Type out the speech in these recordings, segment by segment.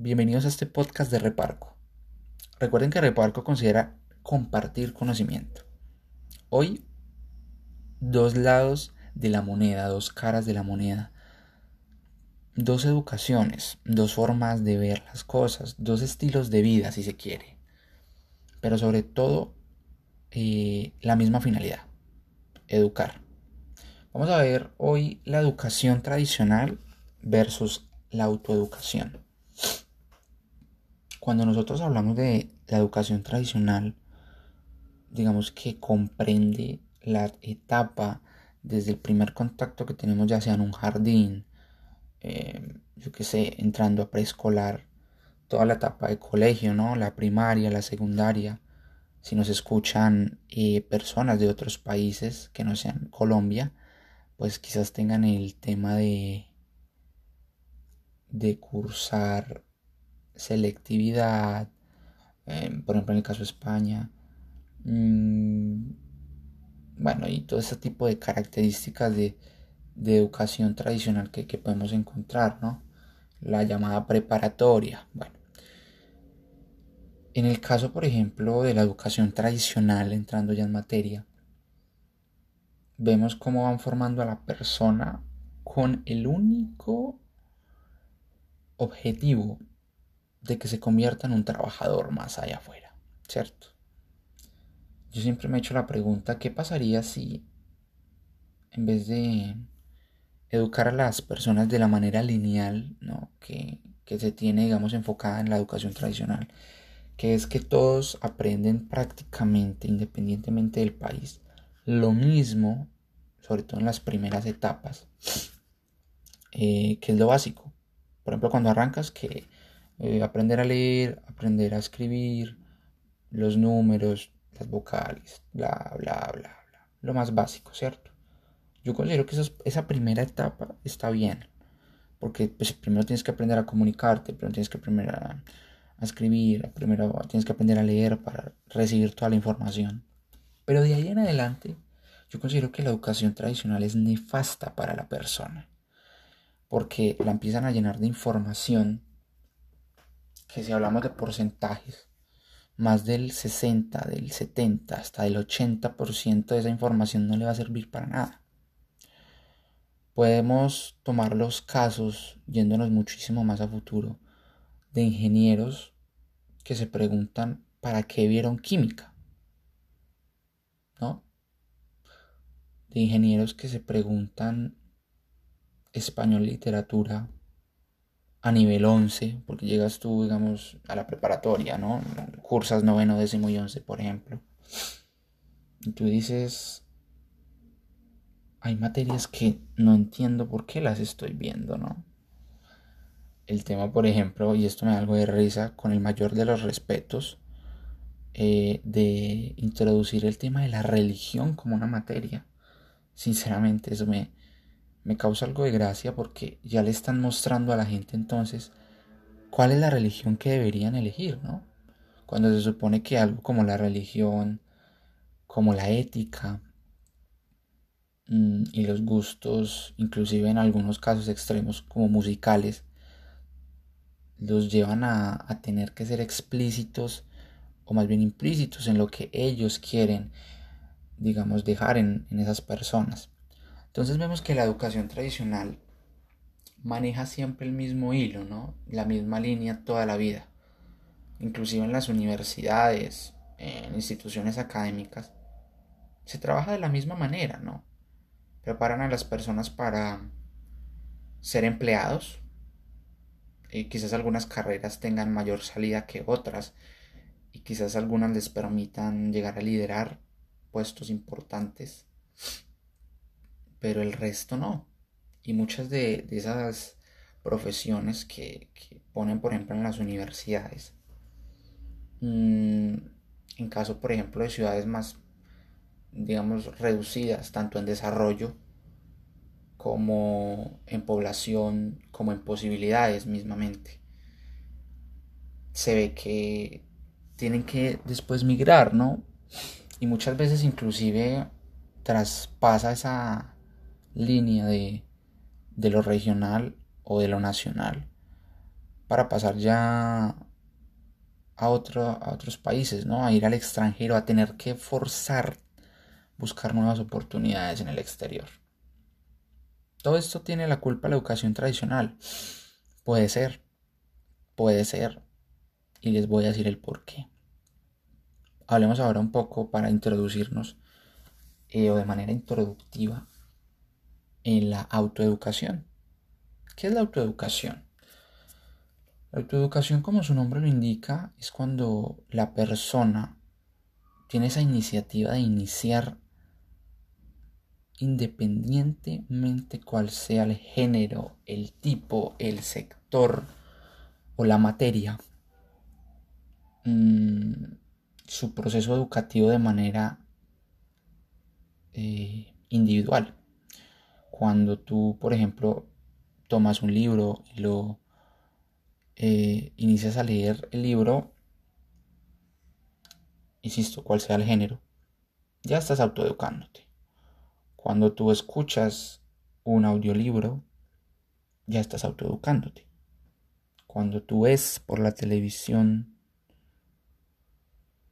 bienvenidos a este podcast de Reparco. Recuerden que Reparco considera compartir conocimiento. Hoy, dos lados de la moneda, dos caras de la moneda, dos educaciones, dos formas de ver las cosas, dos estilos de vida, si se quiere, pero sobre todo eh, la misma finalidad, educar. Vamos a ver hoy la educación tradicional versus la autoeducación. Cuando nosotros hablamos de la educación tradicional, digamos que comprende la etapa desde el primer contacto que tenemos ya sea en un jardín, eh, yo qué sé, entrando a preescolar, toda la etapa de colegio, ¿no? La primaria, la secundaria. Si nos escuchan eh, personas de otros países que no sean Colombia, pues quizás tengan el tema de de cursar selectividad, em, por ejemplo en el caso de España, mm, bueno, y todo ese tipo de características de, educación tradicional que, que, podemos encontrar, ¿no? La llamada preparatoria, bueno. En el caso, por ejemplo, de la educación tradicional, entrando ya en materia, vemos cómo van formando a la persona con el único objetivo de que se convierta en un trabajador más allá afuera, ¿cierto? Yo siempre me he hecho la pregunta, ¿qué pasaría si en vez de educar a las personas de la manera lineal, ¿no? que, que se tiene, digamos, enfocada en la educación tradicional, que es que todos aprenden prácticamente, independientemente del país, lo mismo, sobre todo en las primeras etapas, eh, que es lo básico. Por ejemplo, cuando arrancas, que eh, aprender a leer, aprender a escribir, los números, las vocales, bla, bla, bla, bla. Lo más básico, ¿cierto? Yo considero que esa primera etapa está bien. Porque pues, primero tienes que aprender a comunicarte, primero tienes que aprender a, a escribir, primero tienes que aprender a leer para recibir toda la información. Pero de ahí en adelante, yo considero que la educación tradicional es nefasta para la persona porque la empiezan a llenar de información que si hablamos de porcentajes, más del 60, del 70, hasta del 80% de esa información no le va a servir para nada. Podemos tomar los casos, yéndonos muchísimo más a futuro, de ingenieros que se preguntan para qué vieron química. ¿No? De ingenieros que se preguntan español literatura a nivel 11, porque llegas tú, digamos, a la preparatoria, ¿no? Cursas noveno, décimo y once, por ejemplo. Y tú dices, hay materias que no entiendo por qué las estoy viendo, ¿no? El tema, por ejemplo, y esto me da algo de risa, con el mayor de los respetos, eh, de introducir el tema de la religión como una materia. Sinceramente, eso me, me causa algo de gracia porque ya le están mostrando a la gente entonces cuál es la religión que deberían elegir, ¿no? Cuando se supone que algo como la religión, como la ética mm, y los gustos, inclusive en algunos casos extremos como musicales, los llevan a, tener que ser explícitos o más bien implícitos en lo que ellos quieren, digamos, dejar en esas personas. Entonces vemos que la educación tradicional maneja siempre el mismo hilo, ¿no? La misma línea toda la vida. Inclusive en las universidades, en instituciones académicas, se trabaja de la misma manera, ¿no? Preparan a las personas para ser empleados. Y quizás algunas carreras tengan mayor salida que otras. Y quizás algunas les permitan llegar a liderar puestos importantes pero el resto no. Y muchas de, esas profesiones que, ponen, por ejemplo, en las universidades, mm, en caso, por ejemplo, de ciudades más, digamos, reducidas, tanto en desarrollo como en población, como en posibilidades mismamente, se ve que tienen que después migrar, ¿no? Y muchas veces inclusive traspasa esa línea de, de lo regional o de lo nacional para pasar ya a, a otros países, ¿no? A ir al extranjero, a tener que forzar buscar nuevas oportunidades en el exterior. Todo esto tiene la culpa la educación tradicional. Puede ser, puede ser. Y les voy a decir el por qué. Hablemos ahora un poco para introducirnos eh, o de manera introductiva en la autoeducación. ¿Qué es la autoeducación? La autoeducación, como su nombre lo indica, es cuando la persona tiene esa iniciativa de iniciar independientemente cuál sea el género, el tipo, el sector o la materia, mm, su proceso educativo de manera eh, individual. Cuando tú, por ejemplo, tomas un libro y lo eh, inicias a leer el libro, insisto, cuál sea el género, ya estás autoeducándote. Cuando tú escuchas un audiolibro, ya estás autoeducándote. Cuando tú ves por la televisión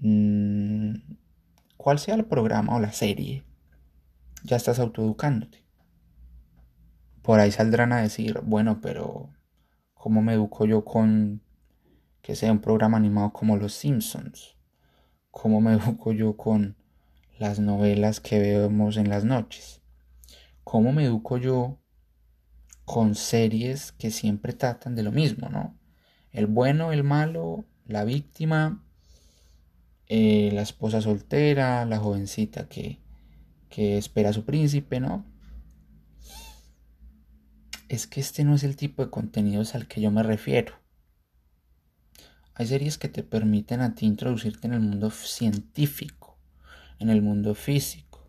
mmm, cuál sea el programa o la serie, ya estás autoeducándote. Por ahí saldrán a decir, bueno, pero ¿cómo me educo yo con que sea un programa animado como Los Simpsons? ¿Cómo me educo yo con las novelas que vemos en las noches. ¿Cómo me educo yo con series que siempre tratan de lo mismo, ¿no? El bueno, el malo, la víctima, eh, la esposa soltera, la jovencita que, que espera a su príncipe, ¿no? Es que este no es el tipo de contenidos al que yo me refiero. Hay series que te permiten a ti introducirte en el mundo científico en el mundo físico,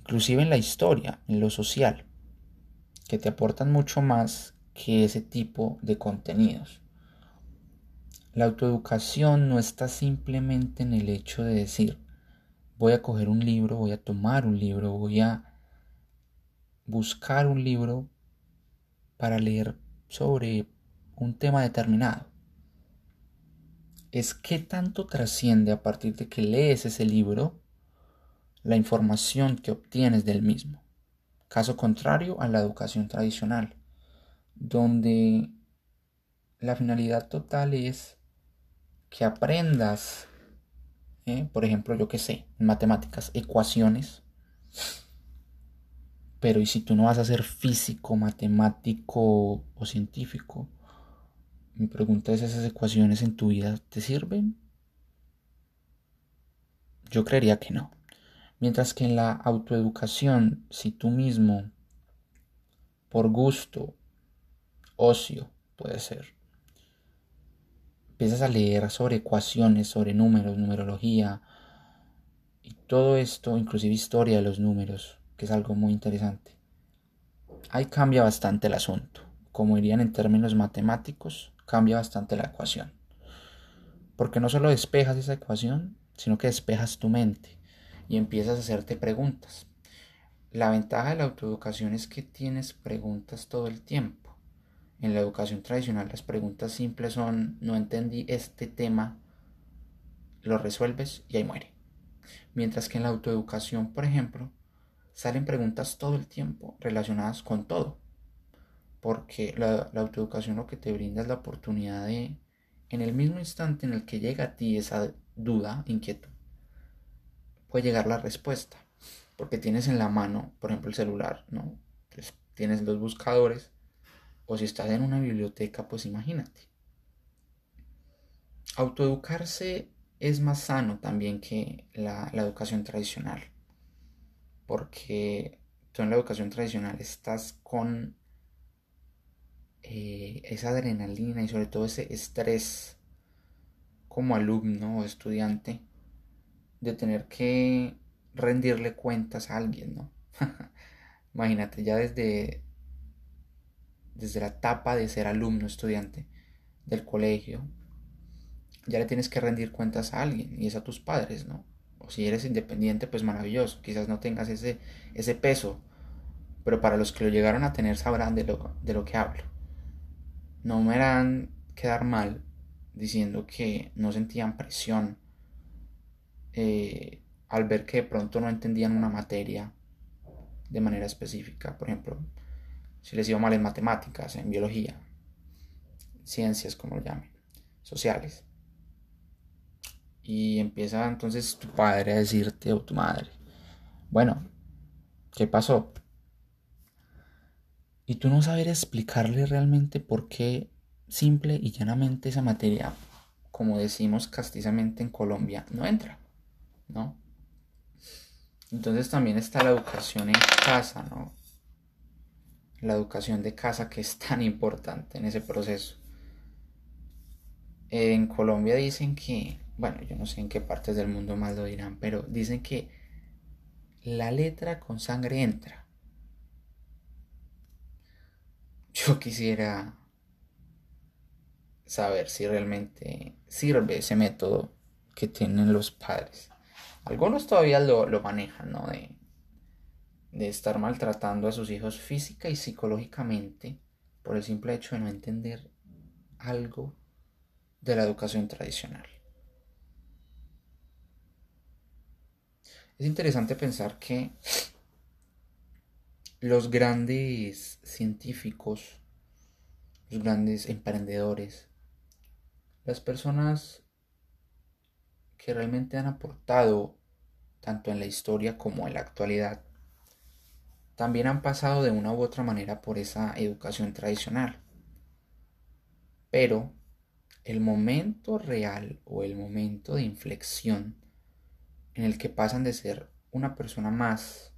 inclusive en la historia, en lo social, que te aportan mucho más que ese tipo de contenidos. La autoeducación no está simplemente en el hecho de decir, voy a coger un libro, voy a tomar un libro, voy a buscar un libro para leer sobre un tema determinado. Es qué tanto trasciende a partir de que lees ese libro la información que obtienes del mismo. Caso contrario a la educación tradicional, donde la finalidad total es que aprendas, ¿eh? por ejemplo, yo que sé, en matemáticas, ecuaciones, pero ¿y si tú no vas a ser físico, matemático o científico? Mi pregunta es, ¿esas ecuaciones en tu vida te sirven? Yo creería que no. Mientras que en la autoeducación, si tú mismo, por gusto, ocio, puede ser, empiezas a leer sobre ecuaciones, sobre números, numerología, y todo esto, inclusive historia de los números, que es algo muy interesante. Ahí cambia bastante el asunto. Como dirían en términos matemáticos, cambia bastante la ecuación. Porque no solo despejas esa ecuación, sino que despejas tu mente y empiezas a hacerte preguntas. La ventaja de la autoeducación es que tienes preguntas todo el tiempo. En la educación tradicional las preguntas simples son no entendí este tema, lo resuelves y ahí muere. Mientras que en la autoeducación, por ejemplo, salen preguntas todo el tiempo relacionadas con todo. Porque la, autoeducación lo que te brinda es la oportunidad de, en el mismo instante en el que llega a ti esa duda, inquietud, puede llegar la respuesta. Porque tienes en la mano, por ejemplo, el celular, ¿no? tienes los buscadores. O si estás en una biblioteca, pues imagínate. Autoeducarse es más sano también que la, educación tradicional. Porque tú en la educación tradicional estás con eh, esa adrenalina y sobre todo ese estrés como alumno o estudiante de tener que rendirle cuentas a alguien, ¿no? Imagínate, ya desde, desde la etapa de ser alumno, estudiante del colegio, ya le tienes que rendir cuentas a alguien y es a tus padres, ¿no? O si eres independiente, pues maravilloso, quizás no tengas ese, ese peso, pero para los que lo llegaron a tener sabrán de lo, de lo que hablo. No me harán quedar mal diciendo que no sentían presión eh, al ver que de pronto no entendían una materia de manera específica. Por ejemplo, si les iba mal en matemáticas, en biología, ciencias, como lo llamen, sociales. Y empieza entonces tu padre a decirte o tu madre, bueno, ¿qué pasó? Y tú no saber explicarle realmente por qué simple y llanamente esa materia, como decimos castizamente en Colombia, no entra, ¿no? Entonces también está la educación en casa, ¿no? La educación de casa que es tan importante en ese proceso. En Colombia dicen que, bueno, yo no sé en qué partes del mundo más lo dirán, pero dicen que la letra con sangre entra. Yo quisiera saber si realmente sirve ese método que tienen los padres. Algunos todavía lo, manejan, ¿no? De, estar maltratando a sus hijos física y psicológicamente por el simple hecho de no entender algo de la educación tradicional. Es interesante pensar que los grandes científicos, los grandes emprendedores, las personas que realmente han aportado tanto en la historia como en la actualidad, también han pasado de una u otra manera por esa educación tradicional. Pero el momento real o el momento de inflexión en el que pasan de ser una persona más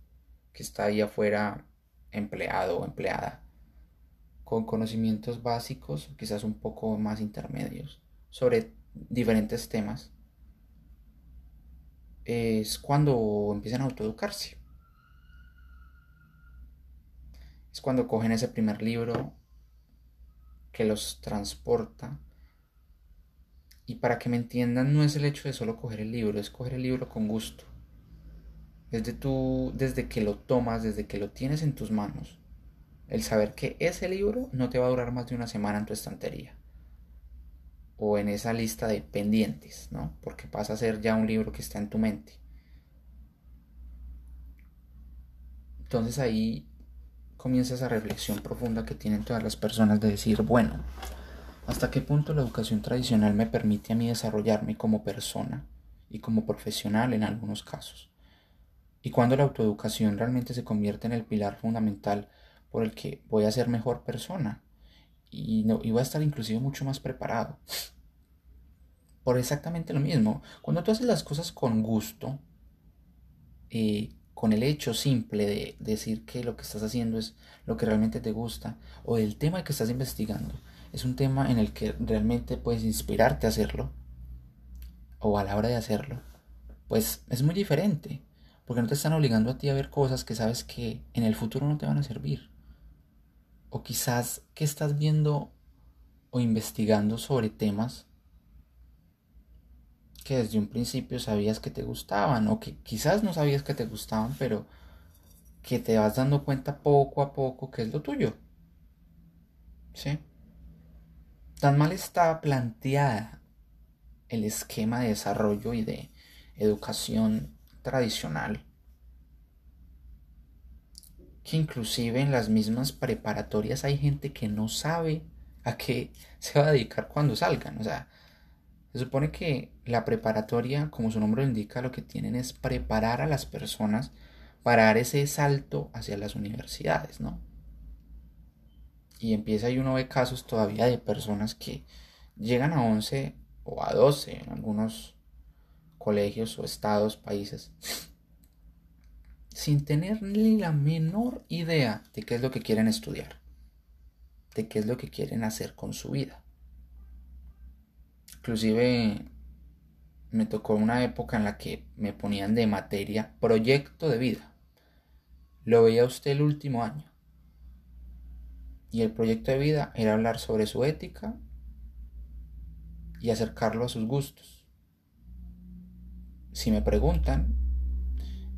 que está ahí afuera empleado o empleada con conocimientos básicos, quizás un poco más intermedios, sobre diferentes temas, es cuando empiezan a autoeducarse. Es cuando cogen ese primer libro que los transporta. Y para que me entiendan, no es el hecho de solo coger el libro, es coger el libro con gusto. Desde, tú, desde que lo tomas, desde que lo tienes en tus manos, el saber que ese libro no te va a durar más de una semana en tu estantería o en esa lista de pendientes, ¿no? Porque pasa a ser ya un libro que está en tu mente. Entonces ahí comienza esa reflexión profunda que tienen todas las personas de decir, bueno, ¿hasta qué punto la educación tradicional me permite a mí desarrollarme como persona y como profesional en algunos casos? Y cuando la autoeducación realmente se convierte en el pilar fundamental por el que voy a ser mejor persona y, no, voy a estar inclusive mucho más preparado. Por exactamente lo mismo. Cuando tú haces las cosas con gusto, eh, con el hecho simple de decir que lo que estás haciendo es lo que realmente te gusta, o el tema que estás investigando, es un tema en el que realmente puedes inspirarte a hacerlo, o a la hora de hacerlo, pues es muy diferente, porque no te están obligando a ti a ver cosas que sabes que en el futuro no te van a servir. O quizás que estás viendo o investigando sobre temas que desde un principio sabías que te gustaban o que quizás no sabías que te gustaban, pero que te vas dando cuenta poco a poco que es lo tuyo. ¿Sí? Tan mal está planteada el esquema de desarrollo y de educación tradicional que inclusive en las mismas preparatorias hay gente que no sabe a qué se va a dedicar cuando salgan. O sea, se supone que la preparatoria, como su nombre lo indica, lo que tienen es preparar a las personas para dar ese salto hacia las universidades, ¿no? Y empieza y uno ve casos todavía de personas que llegan a 11 o a 12 en algunos colegios o estados, países, sin tener ni la menor idea de qué es lo que quieren estudiar, de qué es lo que quieren hacer con su vida. Inclusive me tocó una época en la que me ponían de materia proyecto de vida. Lo veía usted el último año. Y el proyecto de vida era hablar sobre su ética y acercarlo a sus gustos. Si me preguntan,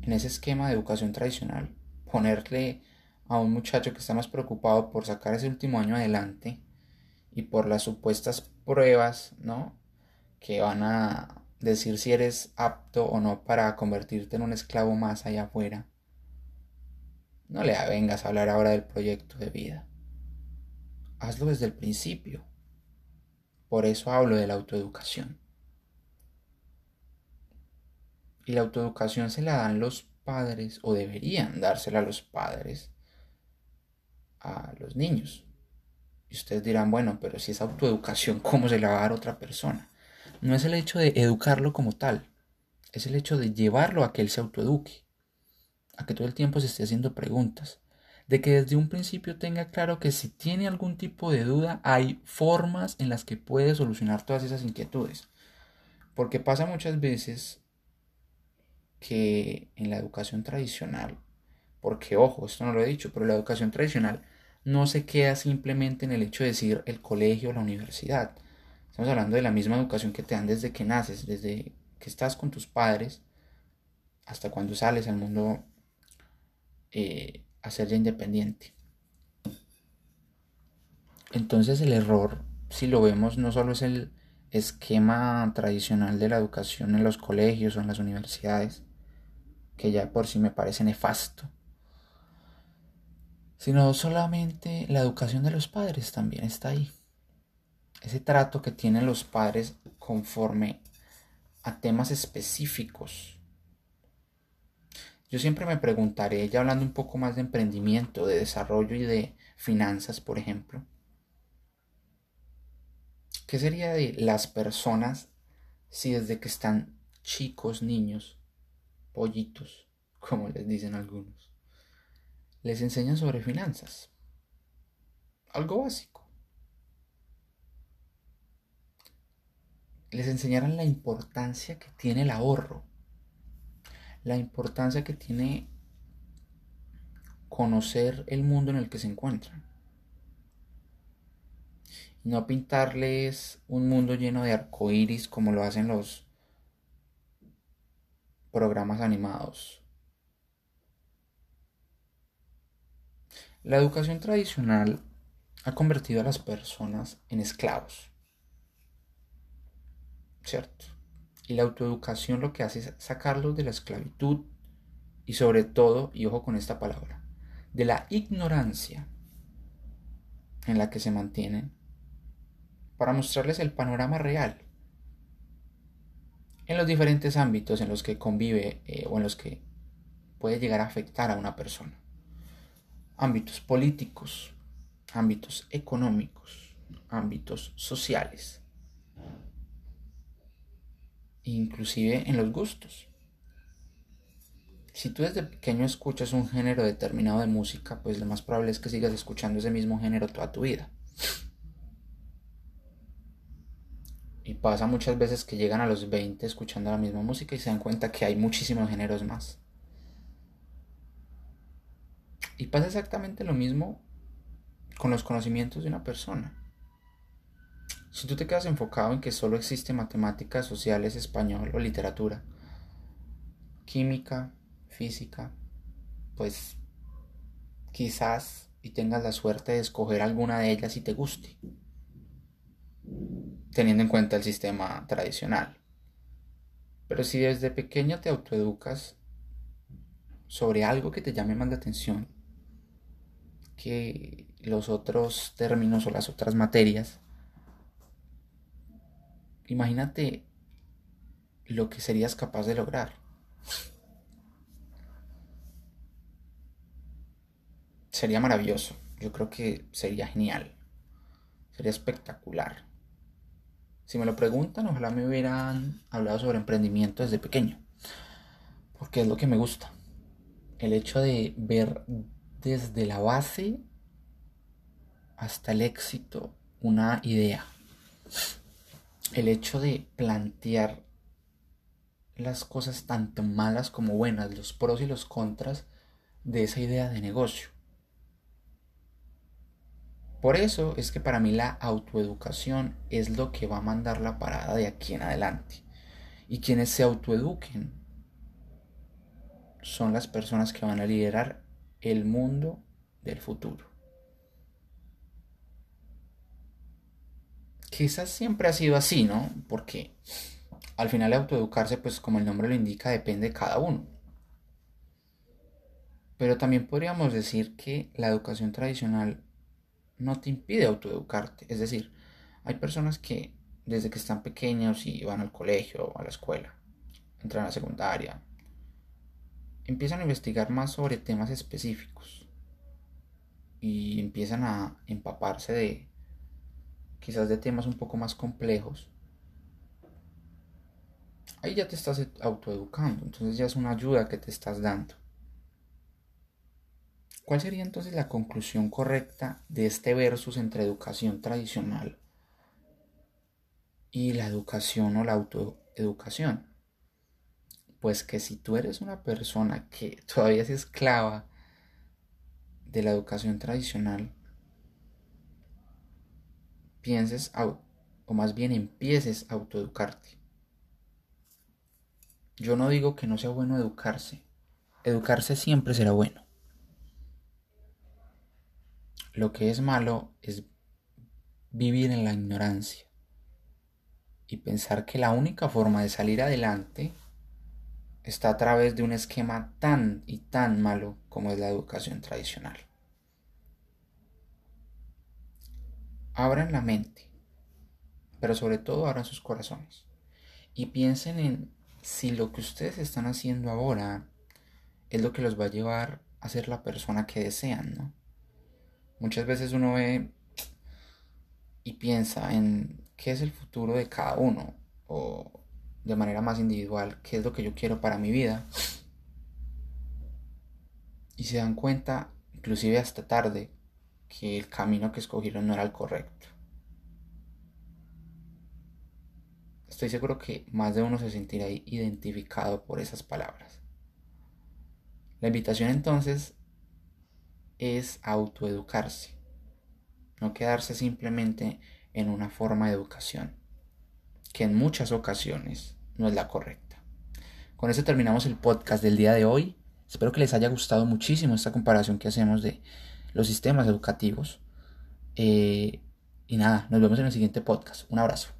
en ese esquema de educación tradicional, ponerle a un muchacho que está más preocupado por sacar ese último año adelante y por las supuestas pruebas, ¿no? Que van a decir si eres apto o no para convertirte en un esclavo más allá afuera. No le vengas a hablar ahora del proyecto de vida. Hazlo desde el principio. Por eso hablo de la autoeducación. Y la autoeducación se la dan los padres, o deberían dársela a los padres, a los niños. Y ustedes dirán, bueno, pero si es autoeducación, ¿cómo se la va a dar otra persona? No es el hecho de educarlo como tal, es el hecho de llevarlo a que él se autoeduque, a que todo el tiempo se esté haciendo preguntas, de que desde un principio tenga claro que si tiene algún tipo de duda, hay formas en las que puede solucionar todas esas inquietudes. Porque pasa muchas veces que en la educación tradicional, porque ojo, esto no lo he dicho, pero la educación tradicional no se queda simplemente en el hecho de decir el colegio o la universidad. Estamos hablando de la misma educación que te dan desde que naces, desde que estás con tus padres hasta cuando sales al mundo eh, a independiente. Entonces el error, si lo vemos, no solo es el esquema tradicional de la educación en los colegios o en las universidades, que ya por sí me parece nefasto, sino solamente la educación de los padres también está ahí. Ese trato que tienen los padres conforme a temas específicos. Yo siempre me preguntaré, ya hablando un poco más de emprendimiento, de desarrollo y de finanzas, por ejemplo, ¿qué sería de las personas si desde que están chicos, niños, pollitos, como les dicen algunos, les enseñan sobre finanzas. Algo básico. Les enseñarán la importancia que tiene el ahorro. La importancia que tiene conocer el mundo en el que se encuentran. No pintarles un mundo lleno de arcoíris como lo hacen los programas animados La educación tradicional ha convertido a las personas en esclavos. ¿Cierto? Y la autoeducación lo que hace es sacarlos de la esclavitud y sobre todo, y ojo con esta palabra, de la ignorancia en la que se mantienen para mostrarles el panorama real en los diferentes ámbitos en los que convive eh, o en los que puede llegar a afectar a una persona. Ámbitos políticos, ámbitos económicos, ámbitos sociales, inclusive en los gustos. Si tú desde pequeño escuchas un género determinado de música, pues lo más probable es que sigas escuchando ese mismo género toda tu vida. Y pasa muchas veces que llegan a los 20 escuchando la misma música y se dan cuenta que hay muchísimos géneros más. Y pasa exactamente lo mismo con los conocimientos de una persona. Si tú te quedas enfocado en que solo existe matemáticas sociales, español o literatura, química, física, pues quizás y tengas la suerte de escoger alguna de ellas y te guste, teniendo en cuenta el sistema tradicional. Pero si desde pequeño te autoeducas sobre algo que te llame más la atención, que los otros términos o las otras materias. Imagínate lo que serías capaz de lograr. Sería maravilloso. Yo creo que sería genial. Sería espectacular. Si me lo preguntan, ojalá me hubieran hablado sobre emprendimiento desde pequeño. Porque es lo que me gusta. El hecho de ver desde la base hasta el éxito una idea. El hecho de plantear las cosas tanto malas como buenas, los pros y los contras de esa idea de negocio. Por eso es que para mí la autoeducación es lo que va a mandar la parada de aquí en adelante. Y quienes se autoeduquen son las personas que van a liderar el mundo del futuro. Quizás siempre ha sido así, ¿no? Porque al final autoeducarse, pues como el nombre lo indica, depende de cada uno. Pero también podríamos decir que la educación tradicional no te impide autoeducarte. Es decir, hay personas que desde que están pequeños y van al colegio o a la escuela, entran a la secundaria, empiezan a investigar más sobre temas específicos y empiezan a empaparse de quizás de temas un poco más complejos. Ahí ya te estás autoeducando, entonces ya es una ayuda que te estás dando. ¿Cuál sería entonces la conclusión correcta de este versus entre educación tradicional y la educación o la autoeducación? Pues que si tú eres una persona que todavía es esclava de la educación tradicional, pienses o más bien empieces a autoeducarte. Yo no digo que no sea bueno educarse. Educarse siempre será bueno. Lo que es malo es vivir en la ignorancia y pensar que la única forma de salir adelante está a través de un esquema tan y tan malo como es la educación tradicional. Abran la mente, pero sobre todo abran sus corazones y piensen en si lo que ustedes están haciendo ahora es lo que los va a llevar a ser la persona que desean, ¿no? Muchas veces uno ve y piensa en qué es el futuro de cada uno o de manera más individual, qué es lo que yo quiero para mi vida. Y se dan cuenta, inclusive hasta tarde, que el camino que escogieron no era el correcto. Estoy seguro que más de uno se sentirá identificado por esas palabras. La invitación entonces es autoeducarse, no quedarse simplemente en una forma de educación, que en muchas ocasiones no es la correcta. Con eso terminamos el podcast del día de hoy. Espero que les haya gustado muchísimo esta comparación que hacemos de los sistemas educativos. Eh, y nada, nos vemos en el siguiente podcast. Un abrazo.